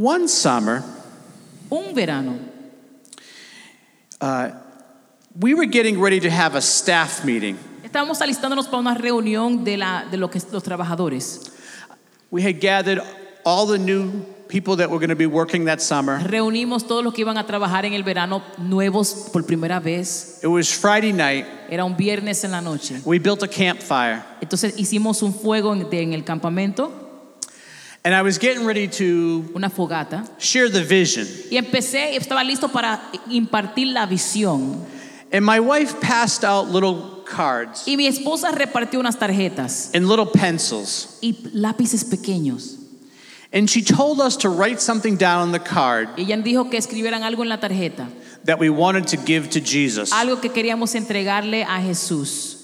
One summer, Un verano, we were getting ready to have a staff meeting. estábamos alistándonos para una reunión de, la, de lo que, los trabajadores. We had gathered all the new people that were going to be working that summer. Reunimos todos los que iban a trabajar en el verano nuevos por primera vez. It was Friday night. Era un viernes en la noche. We built a campfire, Entonces hicimos un fuego en, de- en el campamento, and I was getting ready to una fogata, share the vision. y empecé, estaba listo para impartir la visión. And my wife passed out little cards Y mi esposa repartió unas tarjetas and little pencils. y lápices pequeños. And she told us to write something down on the card Y ella dijo que escribieran algo en la tarjeta, that we wanted to give to Jesus. algo que queríamos entregarle a Jesús.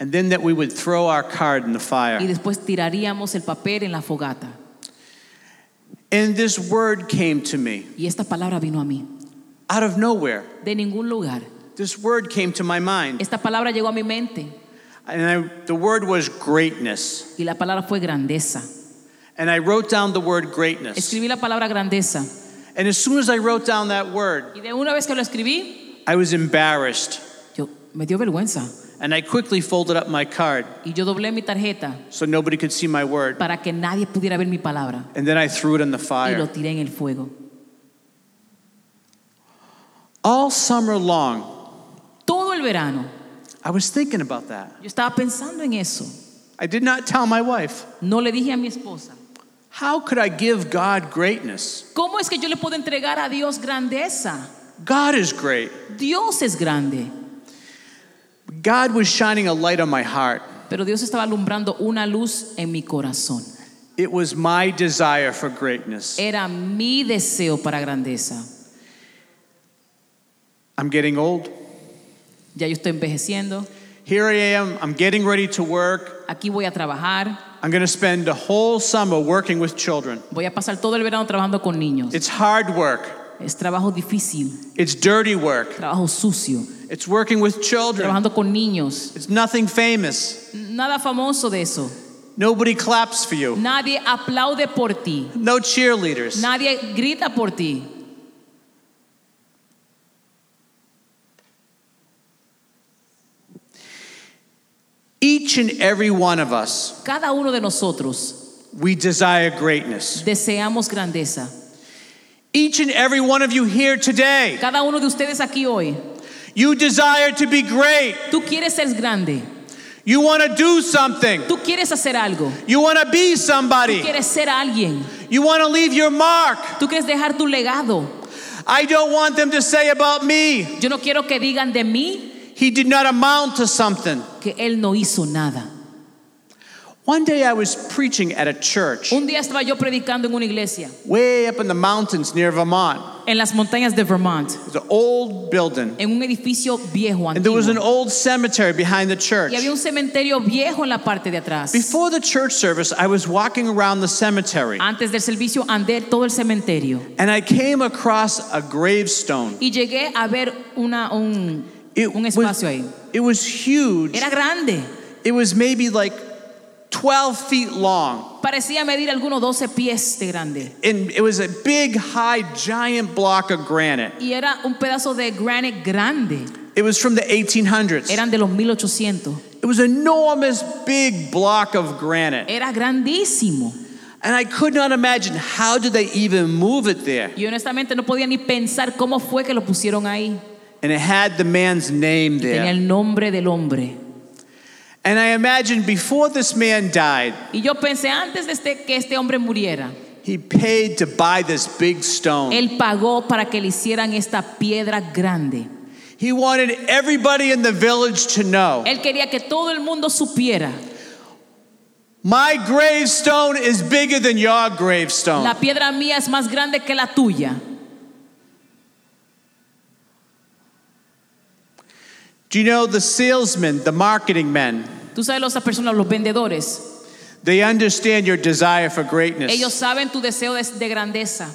And then that we would throw our card in the fire. Y después tiraríamos el papel en la fogata. And this word came to me Y esta palabra vino a mí, out of nowhere. de ningún lugar. This word came to my mind. Esta palabra llegó a mi mente And I, the word was greatness. y la palabra fue grandeza. And I wrote down the word greatness. Escribí la palabra grandeza. And as soon as I wrote down that word, Y de una vez que lo escribí, I was embarrassed. yo me dio vergüenza. And I quickly folded up my card Y yo doblé mi tarjeta so nobody could see my word. para que nadie pudiera ver mi palabra. And then I threw it in the Y lo fire. tiré en el fuego. All summer long, Todo el verano, I was thinking about that. yo estaba pensando en eso. I did not tell my wife. No le dije a mi esposa, How could I give God greatness? ¿cómo es que yo le puedo entregar a Dios grandeza? God is great. Dios es grande. God was shining a light on my heart. Pero Dios estaba alumbrando una luz en mi corazón. It was my desire for greatness. Era mi deseo para grandeza. I'm getting old. Ya yo estoy envejeciendo. Here I am. I'm getting ready to work. Aquí voy a trabajar. I'm going to spend the whole summer working with children. Voy a pasar todo el verano trabajando con niños. It's hard work. Es trabajo difícil, It's dirty work. trabajo sucio. It's working with children. Trabajando con niños. It's nothing famous. Nada famoso de eso. Nobody claps for you. Nadie aplaude por ti. No cheerleaders. Nadie grita por ti. Each and every one of us, Cada uno de nosotros we desire greatness. deseamos grandeza. Each and every one of you here today, Cada uno de ustedes aquí hoy, you desire to be great. tú quieres ser grande. You want to do something. Tú quieres hacer algo. You want to be somebody. Tú Quieres ser alguien. You want to leave your mark. Tú quieres dejar tu legado. I don't want them to say about me, Yo no quiero que digan de mí he did not amount to something. que él no hizo nada. One day I was preaching at a church Un día estaba yo predicando en una iglesia way up in the mountains near Vermont. en las montañas de Vermont, It was an old building. en un edificio viejo antiguo. And there was an old cemetery behind the church. Y había un cementerio viejo en la parte de atrás. Before the church service, I was walking around the cemetery Antes del servicio andé todo el cementerio and I came across a gravestone. y llegué a ver una, un, It un was, espacio ahí. it was huge. Era grande. It was maybe like 12 feet long. Parecía medir algunos 12 pies de grande. And it was a big, high, giant block of granite. Y era un pedazo de granite grande. It was from the 1800s. Eran de los 1800. It was enormous, big block of granite. Era grandísimo. And I could not imagine how did they even move it there. Y honestamente no podía ni pensar cómo fue que lo pusieron ahí. And it had the man's name Tenía there. el nombre del hombre. And I imagined before this man died, Y yo pensé antes de este- que este hombre muriera, he paid to buy this big stone. él pagó para que le hicieran esta piedra grande. He wanted everybody in the village to know Él quería que todo el mundo supiera, my gravestone is bigger than your gravestone. la piedra mía es más grande que la tuya. Do you know the salesmen, the marketing men, Tú sabes, las personas, los vendedores, they understand your desire for greatness. ellos saben tu deseo de, de grandeza.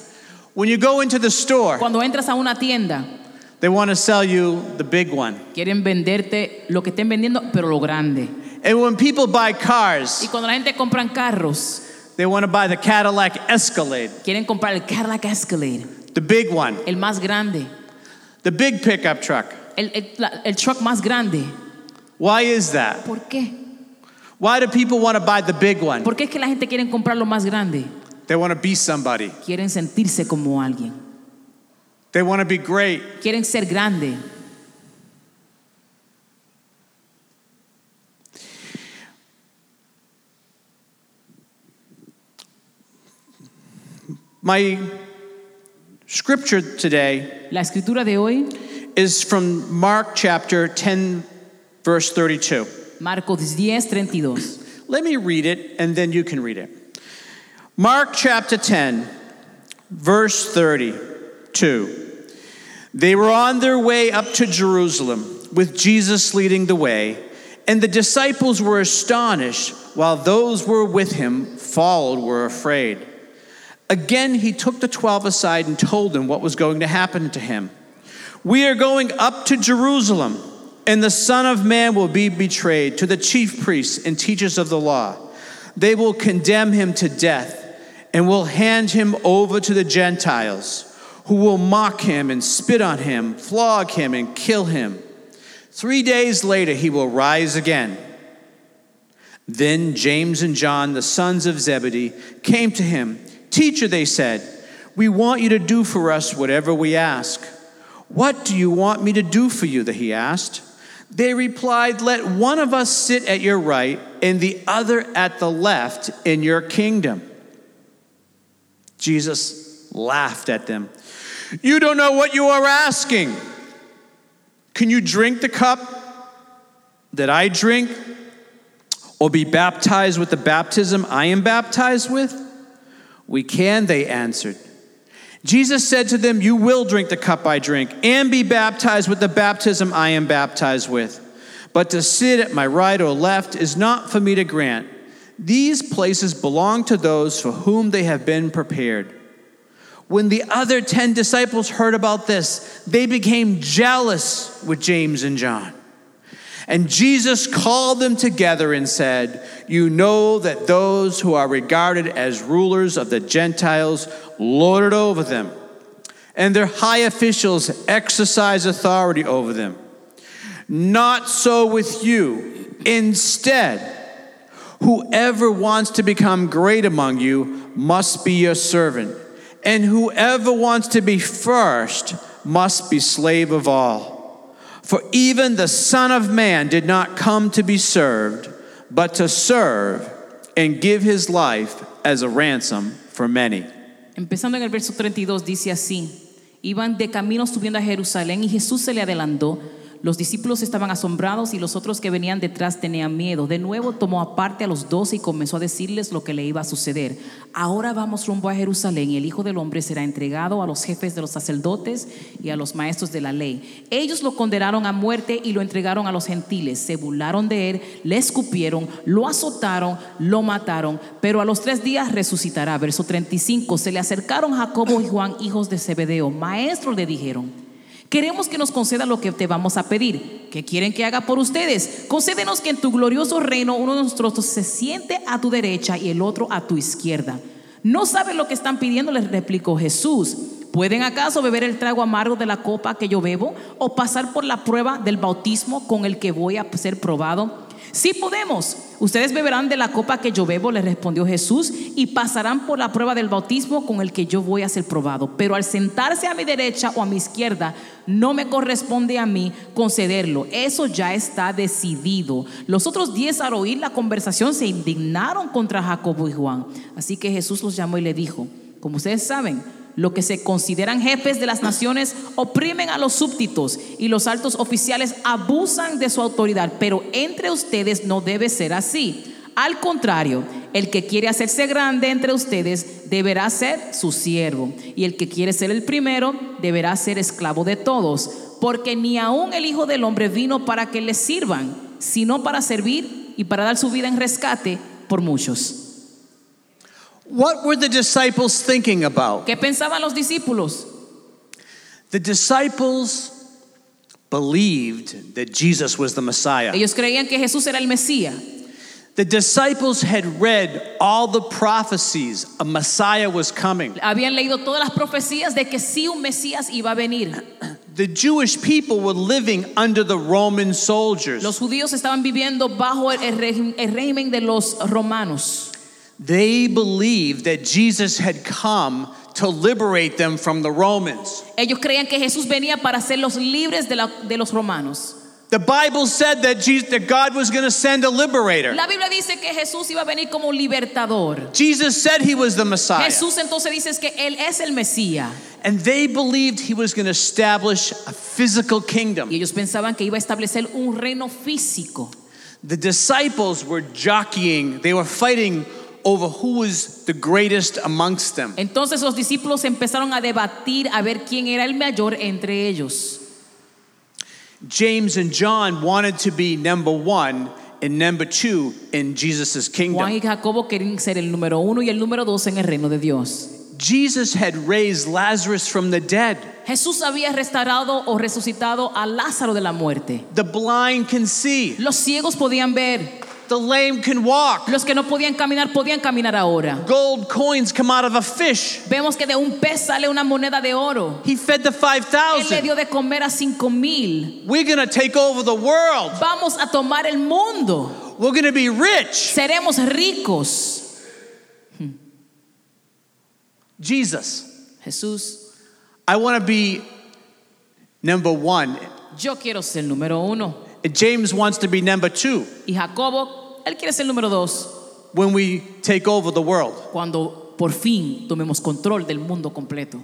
When you go into the store, Cuando entras a una tienda, they want to sell you the big one. quieren venderte lo que estén vendiendo, pero lo grande. And when people buy Y cars, cuando la gente compra carros, They want to buy the Cadillac Escalade, Quieren comprar el Cadillac Escalade, the big one, el más grande, the big pickup truck. el, el- el truck más grande. Why is that? ¿Por qué? Why do people want to buy the big one? ¿Por qué es que la gente quiere comprar lo más grande? They want to be somebody. Quieren sentirse como alguien. They want to be great. Quieren ser grande. My scripture today La escritura de hoy, is from Mark chapter 10, verse 32. Marcos 10, 32. Let me read it and then you can read it. Mark chapter 10, verse 32. They were on their way up to Jerusalem with Jesus leading the way, and the disciples were astonished, while those who were with him followed were afraid. Again, he took the twelve aside and told them what was going to happen to him. We are going up to Jerusalem, and the Son of Man will be betrayed to the chief priests and teachers of the law. They will condemn him to death and will hand him over to the Gentiles, who will mock him and spit on him, flog him, and kill him. Three days later, he will rise again. Then James and John, the sons of Zebedee, came to him. Teacher, they said, we want you to do for us whatever we ask. What do you want me to do for you? That he asked. They replied, Let one of us sit at your right and the other at the left in your kingdom. Jesus laughed at them. You don't know what you are asking. Can you drink the cup that I drink or be baptized with the baptism I am baptized with? We can, they answered. Jesus said to them, You will drink the cup I drink and be baptized with the baptism I am baptized with. But to sit at my right or left is not for me to grant. These places belong to those for whom they have been prepared. When the other 10 disciples heard about this, they became jealous with James and John. And Jesus called them together and said, You know that those who are regarded as rulers of the Gentiles lord it over them, and their high officials exercise authority over them. Not so with you. Instead, whoever wants to become great among you must be your servant, and whoever wants to be first must be slave of all. For even the Son of Man did not come to be served, but to serve and give his life as a ransom for many. Empezando en el verso 32 dice así, iban de camino subiendo a Jerusalén y Jesús se le adelantó. Los discípulos estaban asombrados y los otros que venían detrás tenían miedo. De nuevo tomó aparte a los doce y comenzó a decirles lo que le iba a suceder. Ahora vamos rumbo a Jerusalén y el Hijo del Hombre será entregado a los jefes de los sacerdotes y a los maestros de la ley. Ellos lo condenaron a muerte y lo entregaron a los gentiles. Se burlaron de él, le escupieron, lo azotaron, lo mataron, pero a los tres días resucitará. Verso 35. Se le acercaron Jacobo y Juan, hijos de Zebedeo. Maestro, le dijeron. Queremos que nos conceda lo que te vamos a pedir. ¿Qué quieren que haga por ustedes? Concédenos que en tu glorioso reino uno de nosotros se siente a tu derecha y el otro a tu izquierda. No saben lo que están pidiendo, les replicó Jesús. ¿Pueden acaso beber el trago amargo de la copa que yo bebo o pasar por la prueba del bautismo con el que voy a ser probado? Sí podemos. Ustedes beberán de la copa que yo bebo, le respondió Jesús, y pasarán por la prueba del bautismo con el que yo voy a ser probado. Pero al sentarse a mi derecha o a mi izquierda, no me corresponde a mí concederlo. Eso ya está decidido. Los otros diez al oír la conversación se indignaron contra Jacobo y Juan. Así que Jesús los llamó y le dijo, como ustedes saben, lo que se consideran jefes de las naciones oprimen a los súbditos y los altos oficiales abusan de su autoridad, pero entre ustedes no debe ser así. Al contrario, el que quiere hacerse grande entre ustedes deberá ser su siervo, y el que quiere ser el primero deberá ser esclavo de todos, porque ni aun el Hijo del Hombre vino para que le sirvan, sino para servir y para dar su vida en rescate por muchos. What were the disciples thinking about? ¿Qué pensaban los discípulos? The disciples believed that Jesus was the Messiah. Ellos creían que Jesús era el Mesías. The disciples had read all the prophecies a Messiah was coming. Habían leído todas las profecías de que sí un Mesías iba a venir. The Jewish people were living under the Roman soldiers. Los judíos estaban viviendo bajo el, el régimen- régimen de los romanos. They believed that Jesus had come to liberate them from the Romans. Ellos creían que Jesús venía para hacerlos libres de, la- de los romanos. The Bible said that, Jesus, that God was going to send a liberator. La Biblia dice que Jesús iba a venir como libertador. Jesus said he was the Messiah. Jesús entonces dice que Él es el Mesías. And they believed he was going to establish a physical kingdom. Y ellos pensaban que iba a establecer un reino físico. The disciples were jockeying, they were fighting over who was the greatest amongst them. Entonces los discípulos empezaron a debatir a ver quién era el mayor entre ellos. James and John wanted to be number one and number two in Jesus' Juan kingdom. y Jacobo querían ser el número uno y el número dos en el reino de Dios. Jesus had raised Lazarus from the dead. Jesús había restaurado o resucitado a Lázaro de la muerte. The blind can see, Los ciegos podían ver, the lame can walk. los que no podían caminar podían caminar ahora. Gold coins come out of a fish. Vemos que de un pez sale una moneda de oro. He fed the Él le 5,000. dio de comer a cinco mil. We're going to take over the world. Vamos a tomar el mundo. We're going to be rich. Seremos ricos. Jesus, Jesús, I want to be number one. yo quiero ser número uno. James wants to be number two Y Jacobo, él quiere ser número dos. when we take over the world. Cuando por fin tomemos control del mundo completo.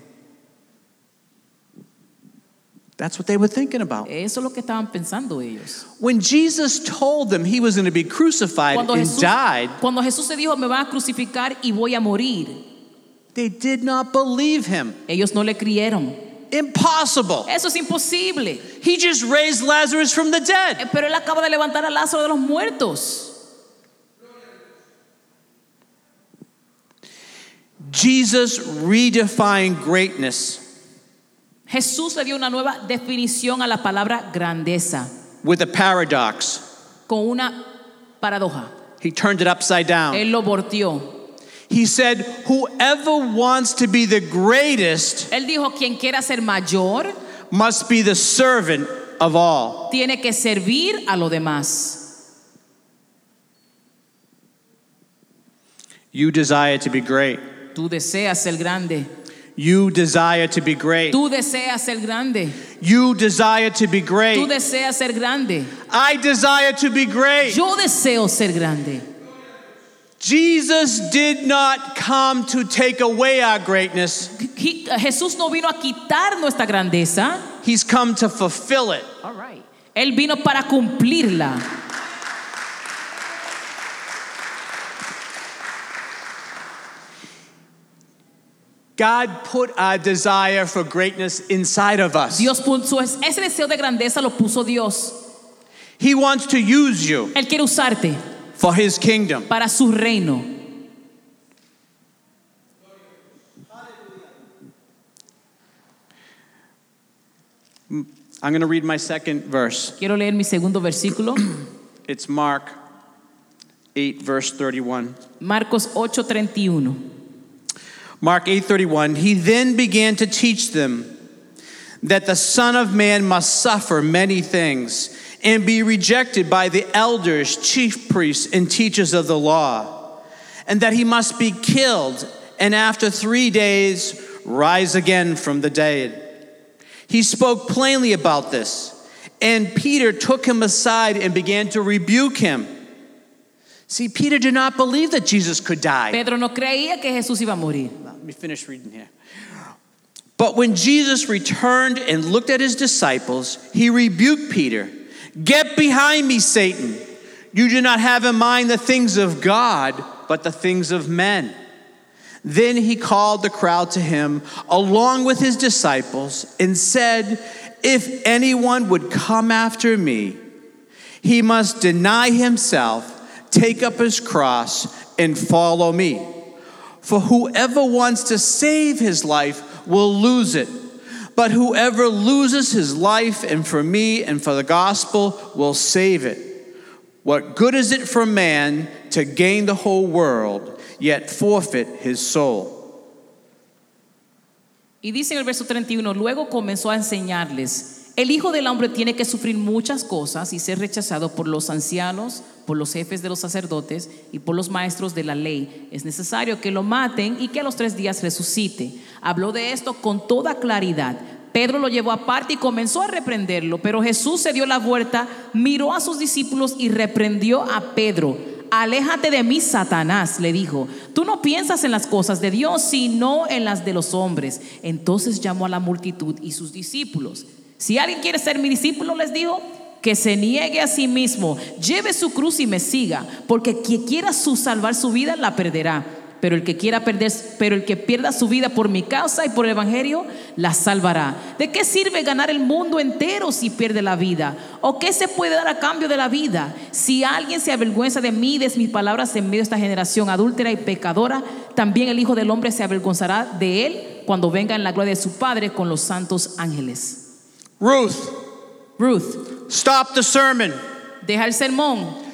That's what they were thinking about. Eso es lo que estaban pensando ellos. When Jesus told them he was going to be crucified Cuando and Jesús, died, cuando Jesús se dijo, me van a crucificar y voy a morir, they did not believe him. ellos no le creyeron. Impossible. Eso es imposible. He just raised Lazarus from the dead. Eh, Pero él acaba de levantar a Lázaro de los muertos. Jesus redefined greatness Jesús le dio una nueva definición a la palabra grandeza with a paradox. con una paradoja. He turned it upside down. Él lo volteó. He said, Whoever wants to be the greatest Él dijo, quien quiera ser mayor, must be the servant of all. tiene que servir a los demás. You desire to be great. Tú deseas ser grande. You desire to be great. Tú deseas ser grande. You desire to be Tú great. deseas ser grande. I desire to be great. Yo deseo ser grande. Jesus did not come to take away our greatness, He- Jesús no vino a quitar nuestra grandeza. He's come to fulfill it. All right. Él vino para cumplirla. God put our desire for greatness inside of us. Dios puso ese deseo de grandeza lo puso Dios. He wants to use you Él quiere usarte for His kingdom. para su reino. I'm going to read my second verse. Quiero leer mi segundo versículo, It's Mark 8 verse 31. Marcos 8:31. Mark 8:31 He then began to teach them that the son of man must suffer many things and be rejected by the elders, chief priests and teachers of the law and that he must be killed and after 3 days rise again from the dead. He spoke plainly about this and Peter took him aside and began to rebuke him. See, Peter did not believe that Jesus could die. Pedro no creía que Jesús iba a morir. Let me finish reading here. But when Jesus returned and looked at his disciples, he rebuked Peter. Get behind me, Satan. You do not have in mind the things of God, but the things of men. Then he called the crowd to him along with his disciples and said, If anyone would come after me, he must deny himself, take up his cross, and follow me. For whoever wants to save his life will lose it. But whoever loses his life and for me and for the gospel will save it. What good is it for man to gain the whole world, yet forfeit his soul. Y dice en el verso 31, luego comenzó a enseñarles, el Hijo del Hombre tiene que sufrir muchas cosas y ser rechazado por los ancianos, por los jefes de los sacerdotes y por los maestros de la ley. Es necesario que lo maten y que a los tres días resucite. Habló de esto con toda claridad. Pedro lo llevó aparte y comenzó a reprenderlo, pero Jesús se dio la vuelta, miró a sus discípulos y reprendió a Pedro. Aléjate de mí, Satanás, le dijo. Tú no piensas en las cosas de Dios, sino en las de los hombres. Entonces llamó a la multitud y sus discípulos. Si alguien quiere ser mi discípulo, les dijo, que se niegue a sí mismo, lleve su cruz y me siga, porque quien quiera salvar su vida la perderá. Pero el que quiera perder, pero el que pierda su vida por mi causa y por el evangelio, la salvará. ¿De qué sirve ganar el mundo entero si pierde la vida? ¿O qué se puede dar a cambio de la vida? Si alguien se avergüenza de mí de mis palabras en medio de esta generación adúltera y pecadora, también el Hijo del Hombre se avergonzará de él cuando venga en la gloria de su Padre con los santos ángeles. Ruth, Ruth, stop the sermon. deja el sermón.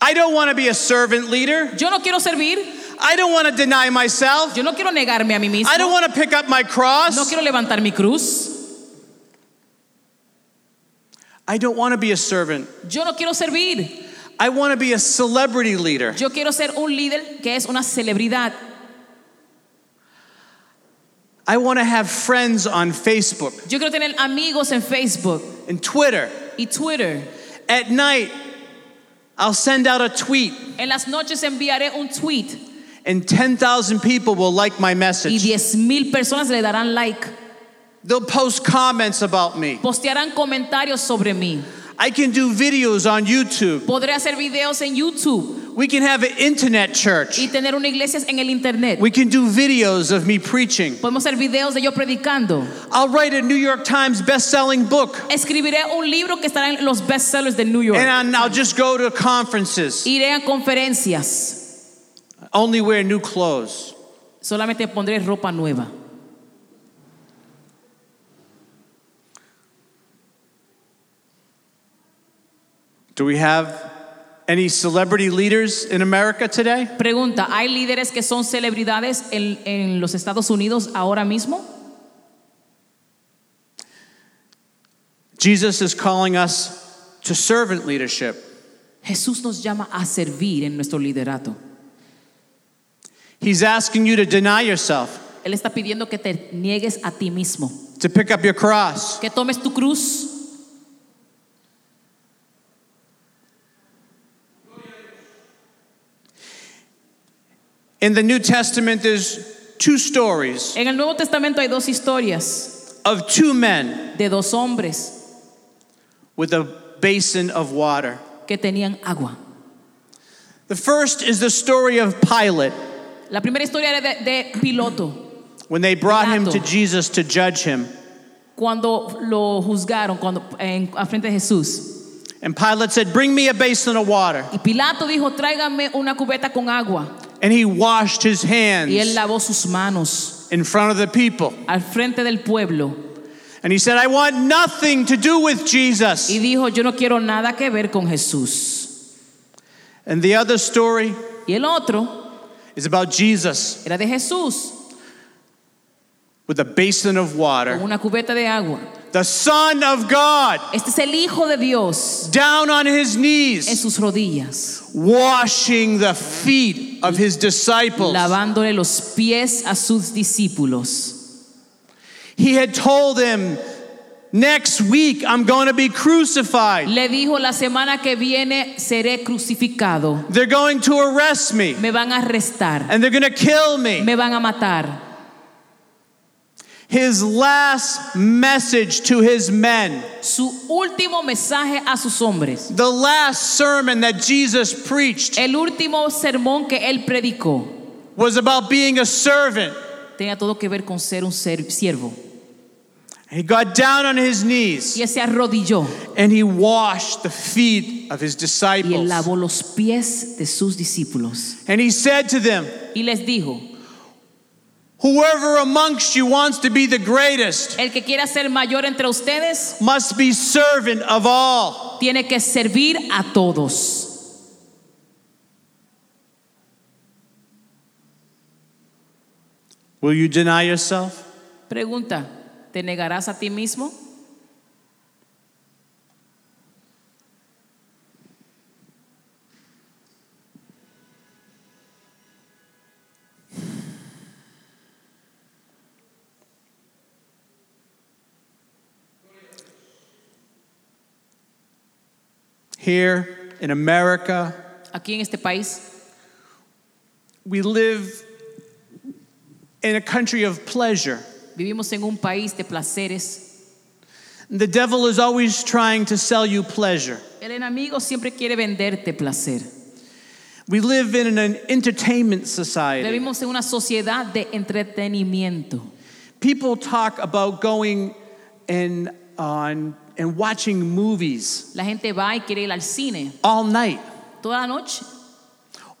I don't want to be a servant leader. Yo no quiero servir, I don't want to deny myself. yo no quiero negarme a mí mismo. I don't want to pick up my cross. No quiero levantar mi cruz. I don't want to be a servant. Yo no quiero servir. I want to be a celebrity leader. Yo quiero ser un líder que es una celebridad. I want to have friends on Facebook Yo quiero tener amigos en Facebook and Twitter. y Twitter. At night, I'll send out a tweet En las noches enviaré un tweet and 10,000 people will like my y message. 10 mil personas le darán like. They'll post comments about me. Postearán comentarios sobre mí. I can do videos on YouTube. Podré hacer videos en YouTube We can have an internet church. y tener una iglesia en el internet. We can do videos of me preaching. Podemos hacer videos de yo predicando. I'll write a New York Times best-selling book Escribiré un libro que estará en los bestsellers de New York. and I'll just go to conferences. Iré a conferencias. Only wear new clothes. Solamente pondré ropa nueva. Do we have any celebrity leaders in America today? Pregunta, ¿hay líderes que son celebridades en, en los Estados Unidos ahora mismo? Jesus is calling us to servant leadership. Jesús nos llama a servir en nuestro liderato. He's asking you to deny yourself, Él está pidiendo que te niegues a ti mismo, to pick up your cross. que tomes tu cruz. In the New Testament, there's two stories En el Nuevo Testamento hay dos historias of two men de dos hombres with a basin of water. que tenían agua. The first is the story of Pilate La primera historia era de, de Piloto, when they brought him to Pilato. Jesus to judge him. cuando lo juzgaron cuando, en, a frente de Jesús. And Pilate said, Bring me a basin of water. Y Pilato dijo, tráigame una cubeta con agua. And he washed his hands Y él lavó sus manos in front of the people. al frente del pueblo. And he said, I want nothing to do with Jesus. Y dijo, yo no quiero nada que ver con Jesús. And the other story Y el otro is about Jesus era de Jesús, with a basin of water. con una cubeta de agua. The Son of God Este es el Hijo de Dios down on his knees. en sus rodillas, washing the feet of his disciples. lavándole los pies a sus discípulos. He had told them, Next week I'm going to be crucified. Le dijo, la semana que viene seré crucificado. They're going to arrest me Me van a arrestar. and they're going to kill me. Me van a matar. His last message to his men, Su último mensaje a sus hombres. the last sermon that Jesus preached, El último sermón que él predicó was about being a servant. tenía todo que ver con ser un siervo. He got down on his knees Y él se arrodilló and he washed the feet of his disciples. y él lavó los pies de sus discípulos. And he said to them, Y les dijo, Whoever amongst you wants to be the greatest El que quiera ser mayor entre ustedes must be servant of all. Tiene que servir a todos. Will you deny yourself? Pregunta, ¿te negarás a ti mismo? Here in America, Aquí en este país we live in a country of pleasure. vivimos en un país de placeres. The devil is always trying to sell you pleasure. El enemigo siempre quiere venderte placer. We live in an entertainment society. Vivimos en una sociedad de entretenimiento. People talk about going and on and watching movies La gente va y quiere ir al cine all night toda la noche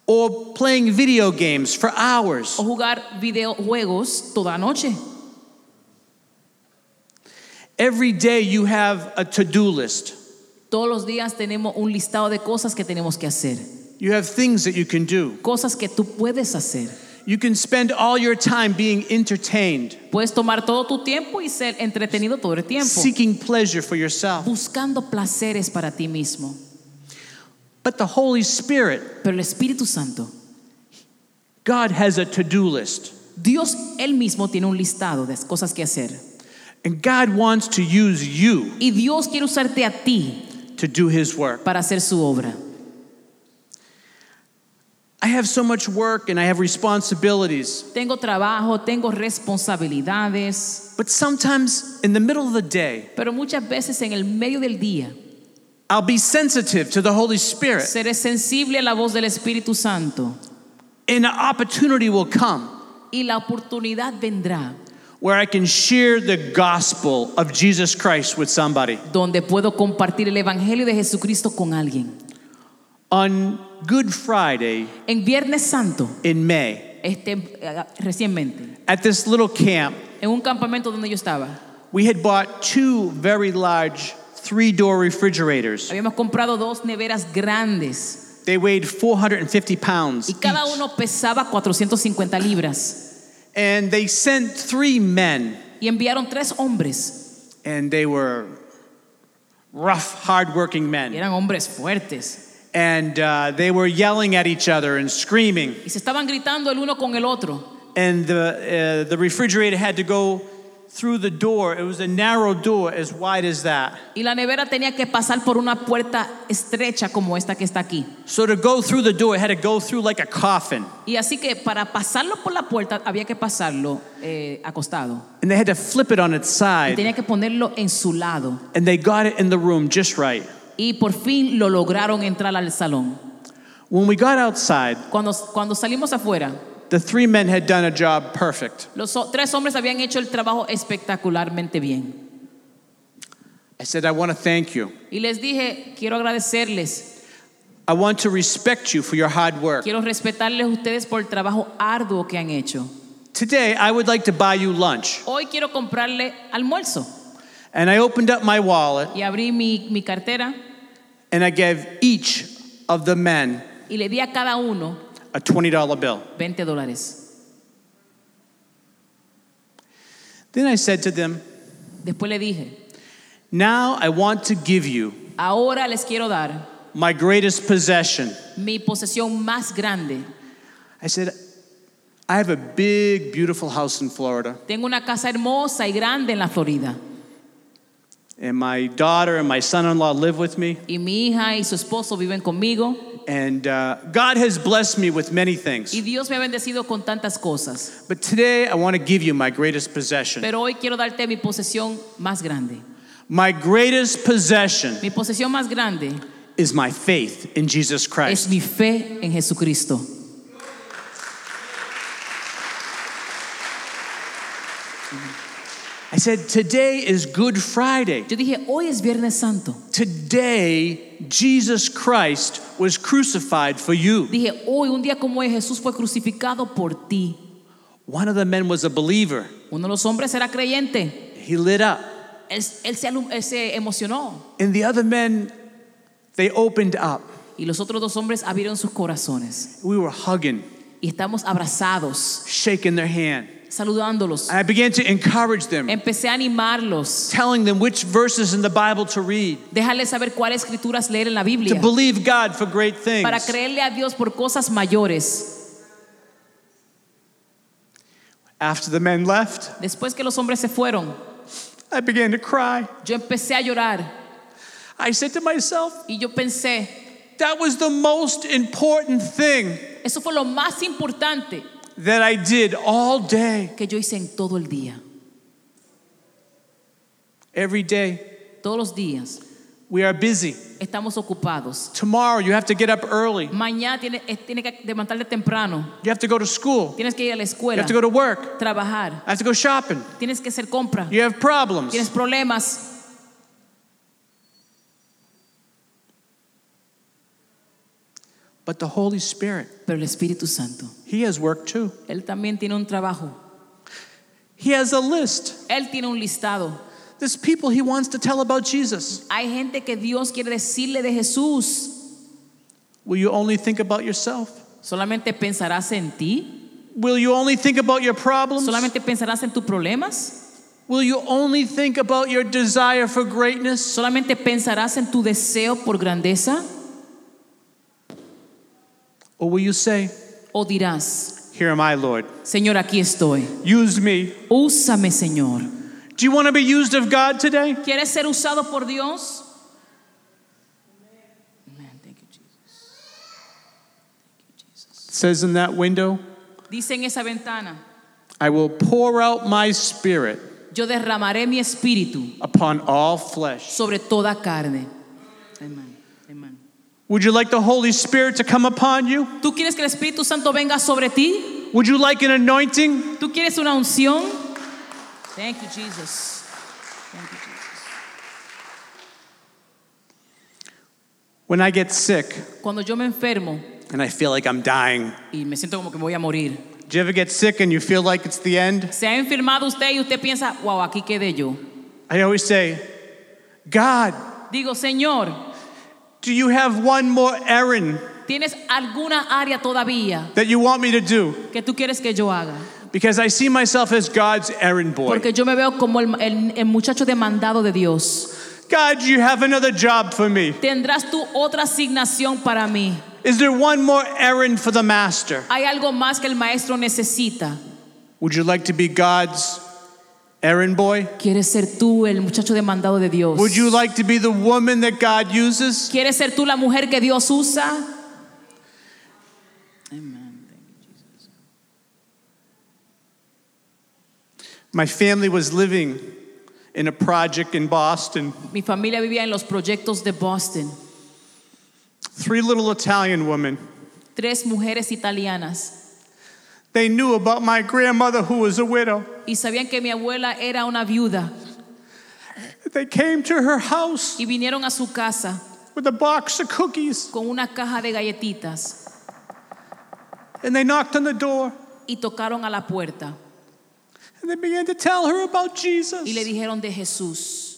or playing video games for hours. o jugar videojuegos toda la noche. Every day you have a to-do list. Todos los días tenemos un listado de cosas que tenemos que hacer, You have things that you can do. cosas que tú puedes hacer. You can spend all your time being entertained, Puedes tomar todo tu tiempo y ser entretenido todo el tiempo, seeking pleasure for yourself. buscando placeres para ti mismo. But the Holy Spirit, Pero el Espíritu Santo, God has a to-do list. Dios él mismo tiene un listado de cosas que hacer. And God wants to use you Y Dios quiere usarte a ti to do his work. para hacer su obra. I have so much work and I have responsibilities. Tengo trabajo, tengo responsabilidades, But sometimes in the middle of the day, pero muchas veces en el medio del día I'll be sensitive to the Holy Spirit seré sensible a la voz del Espíritu Santo and an opportunity will come y la oportunidad vendrá where I can share the gospel of Jesus Christ with somebody. donde puedo compartir el Evangelio de Jesucristo con alguien. On Good Friday En Viernes Santo, in May, este, eh, recientemente, at this little camp, en un campamento donde yo estaba, we had bought two very large three door refrigerators. habíamos comprado dos neveras grandes They weighed 450 pounds. y cada each. uno pesaba 450 libras. And they sent three men, Y enviaron tres hombres, and they were rough, hard-working men. eran hombres fuertes, And uh, they were yelling at each other and screaming. y se estaban gritando el uno con el otro. And the, uh, the refrigerator had to go through the door. It was a narrow door as wide as that. Y la nevera tenía que pasar por una puerta estrecha como esta que está aquí. So to go through the door, it had to go through like a coffin. Y así que para pasarlo por la puerta había que pasarlo eh, acostado. And they had to flip it on its Y side. tenía que ponerlo en su lado. And they got it in the room just right. Y por fin lo lograron entrar al salón. When we got outside, Cuando, cuando salimos afuera, the three men had done a job perfect. los tres hombres habían hecho el trabajo espectacularmente bien. I said, I want to thank you. Y les dije, quiero agradecerles, I want to respect you for your hard work. quiero respetarles ustedes por el trabajo arduo que han hecho. Today, I would like to buy you lunch. Hoy quiero comprarle almuerzo. And I opened up my wallet Y abrí mi, mi cartera and I gave each of the men y le di a cada uno a $20 bill. 20 dólares. Then I said to them, Después le dije, Now I want to give you ahora les quiero dar my greatest possession. mi posesión más grande. I said, I have a big, beautiful house in Florida, Tengo una casa hermosa y grande en la Florida. And my daughter and my son in law live with me. Y mi hija y su esposo viven conmigo. And uh, God has blessed me with many things. Y Dios me ha bendecido con tantas cosas. But today I want to give you my greatest possession. Pero hoy quiero darte mi posesión más grande. My greatest possession Mi posesión más grande is my faith in Jesus Christ. es mi fe en Jesucristo. Said, Today is Good Friday. Yo dije, hoy es Viernes Santo. Today, Jesus Christ was crucified for you. Dije, hoy, un día como hoy, Jesús fue crucificado por ti. One of the men was a believer. Uno de los hombres era creyente. He lit up. Él, él se, él se emocionó. And the other men, they opened up. Y los otros dos hombres abrieron sus corazones. We were hugging, Y estamos abrazados, shaking their hand. Saludándolos. And I began to encourage them, Empecé a animarlos, telling them which verses in the Bible to read, dejarles saber cuáles escrituras leer en la to Biblia believe God for great things. para creerle a Dios por cosas mayores. After the men left, Después que los hombres se fueron, I began to cry. yo empecé a llorar I said to myself, y yo pensé, that was the most important thing eso fue lo más importante that I did all day, que yo hice en todo el día. every day. Todos los días We are busy. estamos ocupados. Tomorrow, you have to get up early. Mañana tienes tiene que levantarte temprano. You have to go to school. Tienes que ir a la escuela. You have to go to work. trabajar. I have to go shopping. Tienes que hacer compra. You have problems. Tienes problemas. But the Holy Spirit, Pero el Espíritu Santo, He has work too. Él también tiene un trabajo. He has a list. Él tiene un listado. There's people He wants to tell about Jesus. Hay gente que Dios quiere decirle de Jesús. Will you only think about yourself? ¿Solamente pensarás en ti? Will you only think about your problems? ¿Solamente pensarás en tus problemas? Will you only think about your desire for greatness? ¿Solamente pensarás en tu deseo por grandeza? Or will you say, ¿O dirás, Here am I, Lord. Señor, aquí estoy? Use me. Úsame, Señor. Do you want to be used of God today? ¿Quieres ser usado por Dios? Amen. Thank you, Jesus. It says in that window, Dice en esa ventana, I will pour out my spirit yo derramaré mi espíritu upon all flesh. sobre toda carne. Amen. Would you like the Holy Spirit to come upon you? ¿Tú quieres que el Espíritu Santo venga sobre ti? Would you like an anointing? ¿Tú quieres una unción? Thank you, Jesus. Thank you, Jesus. When I get sick Cuando yo me enfermo and I feel like I'm dying, y me siento como que me voy a morir. do you ever get sick and you feel like it's the end? Se ha enfermado usted y usted piensa, wow, aquí quedé yo. I always say, God, Digo, Señor, do you have one more errand ¿tienes alguna área todavía that you want me to do? que tú quieres que yo haga? Because I see myself as God's errand boy. Porque yo me veo como el, el- el muchacho demandado de Dios. God, you have another job for me? ¿Tendrás tú otra asignación para mí? Is there one more errand for the master? ¿Hay algo más que el maestro necesita? Would you like to be God's errand boy? ¿Quieres ser tú el muchacho demandado de Dios? Would you like to be the woman that God uses? ¿Quieres ser tú la mujer que Dios usa? Amen. My family was living in a project in Boston. Mi familia vivía en los proyectos de Boston. Three little Italian women. Tres mujeres italianas. They knew about my grandmother who was a widow. Y sabían que mi abuela era una viuda. They came to her house Y vinieron a su casa with a box of cookies con una caja de galletitas. and they knocked on the door Y tocaron a la puerta. and they began to tell her about Y le Jesus. dijeron de Jesús.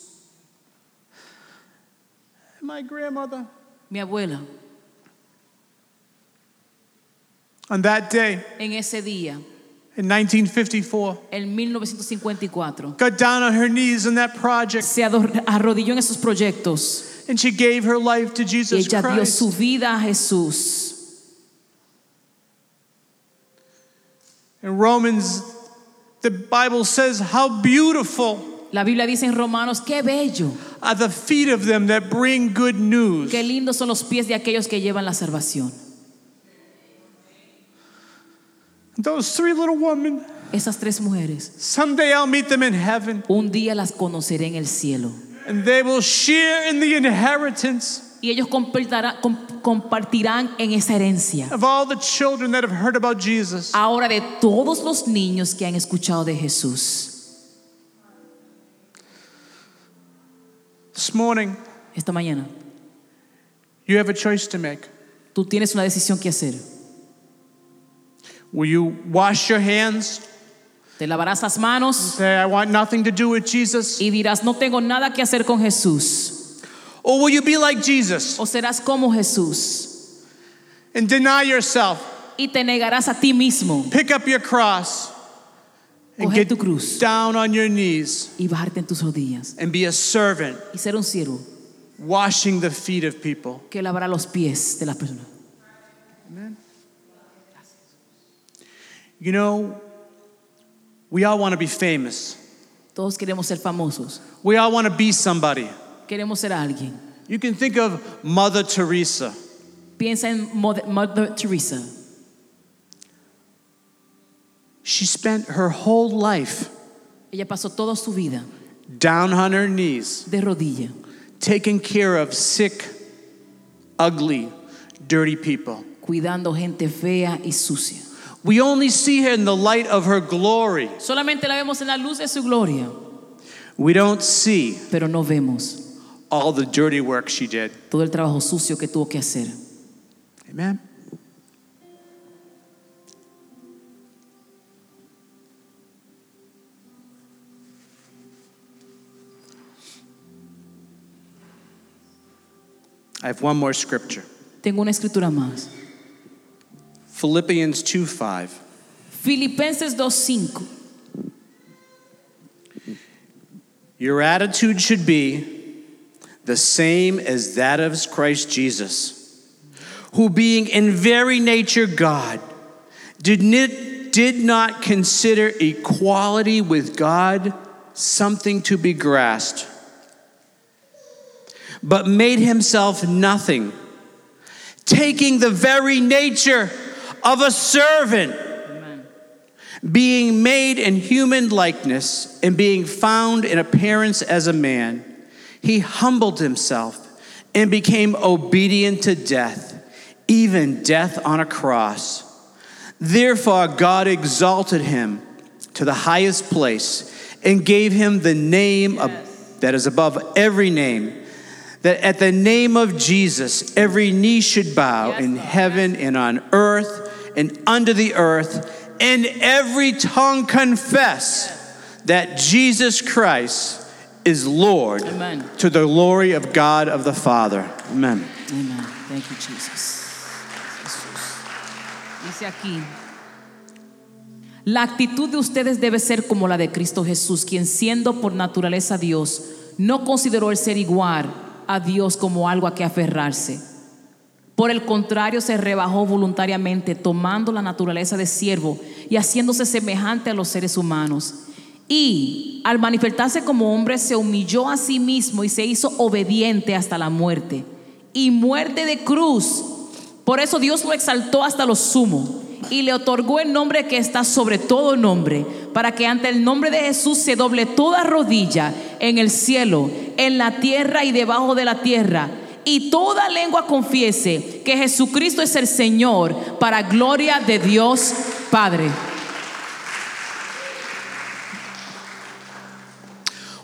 My grandmother, Mi abuela, on that day en ese día, in 1954, en 1954, got down on her knees in that project se arrodilló en esos proyectos and she gave her life to Jesus ella dio Christ. su vida a Jesús. In Romans, the Bible says, How beautiful La Biblia dice en Romanos, qué bello, are the feet of them that bring good news. qué lindos son los pies de aquellos que llevan la salvación. Those three little women, Esas tres mujeres, someday I'll meet them in heaven un día las conoceré en el cielo. and they will share in the inheritance Y ellos compartirán, com- compartirán en esa herencia. of all the children that have heard about Jesus. Ahora de todos los niños que han escuchado de Jesús. This morning, Esta mañana, you have a choice to make. tú tienes una decisión que hacer. Will you wash your hands? Te lavarás las manos Say, I want nothing to do with Jesus? y dirás, no tengo nada que hacer con Jesús. Or will you be like Jesus O serás como Jesús and deny yourself? y te negarás a ti mismo. Pick up your cross and coger get tu cruz down on your knees y bajarte en tus rodillas and be a servant, y ser un siervo washing the feet of people. que lavará los pies de las personas. You know, we all want to be famous. Todos queremos ser famosos, We all want to be somebody. queremos ser alguien. You can think of Mother Teresa. Piensa en Mother, Mother Teresa. She spent her whole life Ella pasó toda su vida down on her knees, de rodilla, taking care of sick, ugly, dirty people. cuidando gente fea y sucia. We only see her in the light of her glory. Solamente la vemos en la luz de su gloria, We don't see pero no vemos all the dirty work she did. todo el trabajo sucio que tuvo que hacer. Amen. I have one more scripture. Tengo una escritura más. Philippians 2 5. Filipenses 2:5. Your attitude should be the same as that of Christ Jesus, who being in very nature God, did not, did not consider equality with God something to be grasped, but made himself nothing, taking the very nature of a servant being made in human likeness and being found in appearance as a man, he humbled himself and became obedient to death, even death on a cross. Therefore, God exalted him to the highest place and gave him the name of, that is above every name. That at the name of Jesus, every knee should bow Yes, in heaven and on earth and under the earth, and every tongue confess that Jesus Christ is Lord Amen. to the glory of God of the Father. Amen. Amen. Thank you, Jesus. Dice aquí, la actitud de ustedes debe ser como la de Cristo Jesús, quien siendo por naturaleza Dios, no consideró el ser igual a Dios como algo a que aferrarse. Por el contrario, se rebajó voluntariamente, tomando la naturaleza de siervo y haciéndose semejante a los seres humanos. Y al manifestarse como hombre, se humilló a sí mismo y se hizo obediente hasta la muerte. Y muerte de cruz. Por eso Dios lo exaltó hasta lo sumo y le otorgó el nombre que está sobre todo nombre, para que ante el nombre de Jesús se doble toda rodilla en el cielo, en la tierra y debajo de la tierra y toda lengua confiese que Jesucristo es el Señor para gloria de Dios Padre.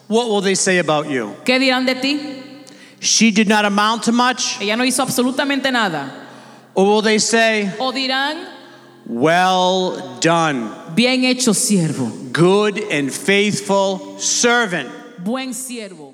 What will they say about you? ¿Qué dirán de ti? She did not amount to much? Ella no hizo absolutamente nada. Or will they say, O dirán, Well done, bien hecho siervo, good and faithful servant? buen siervo.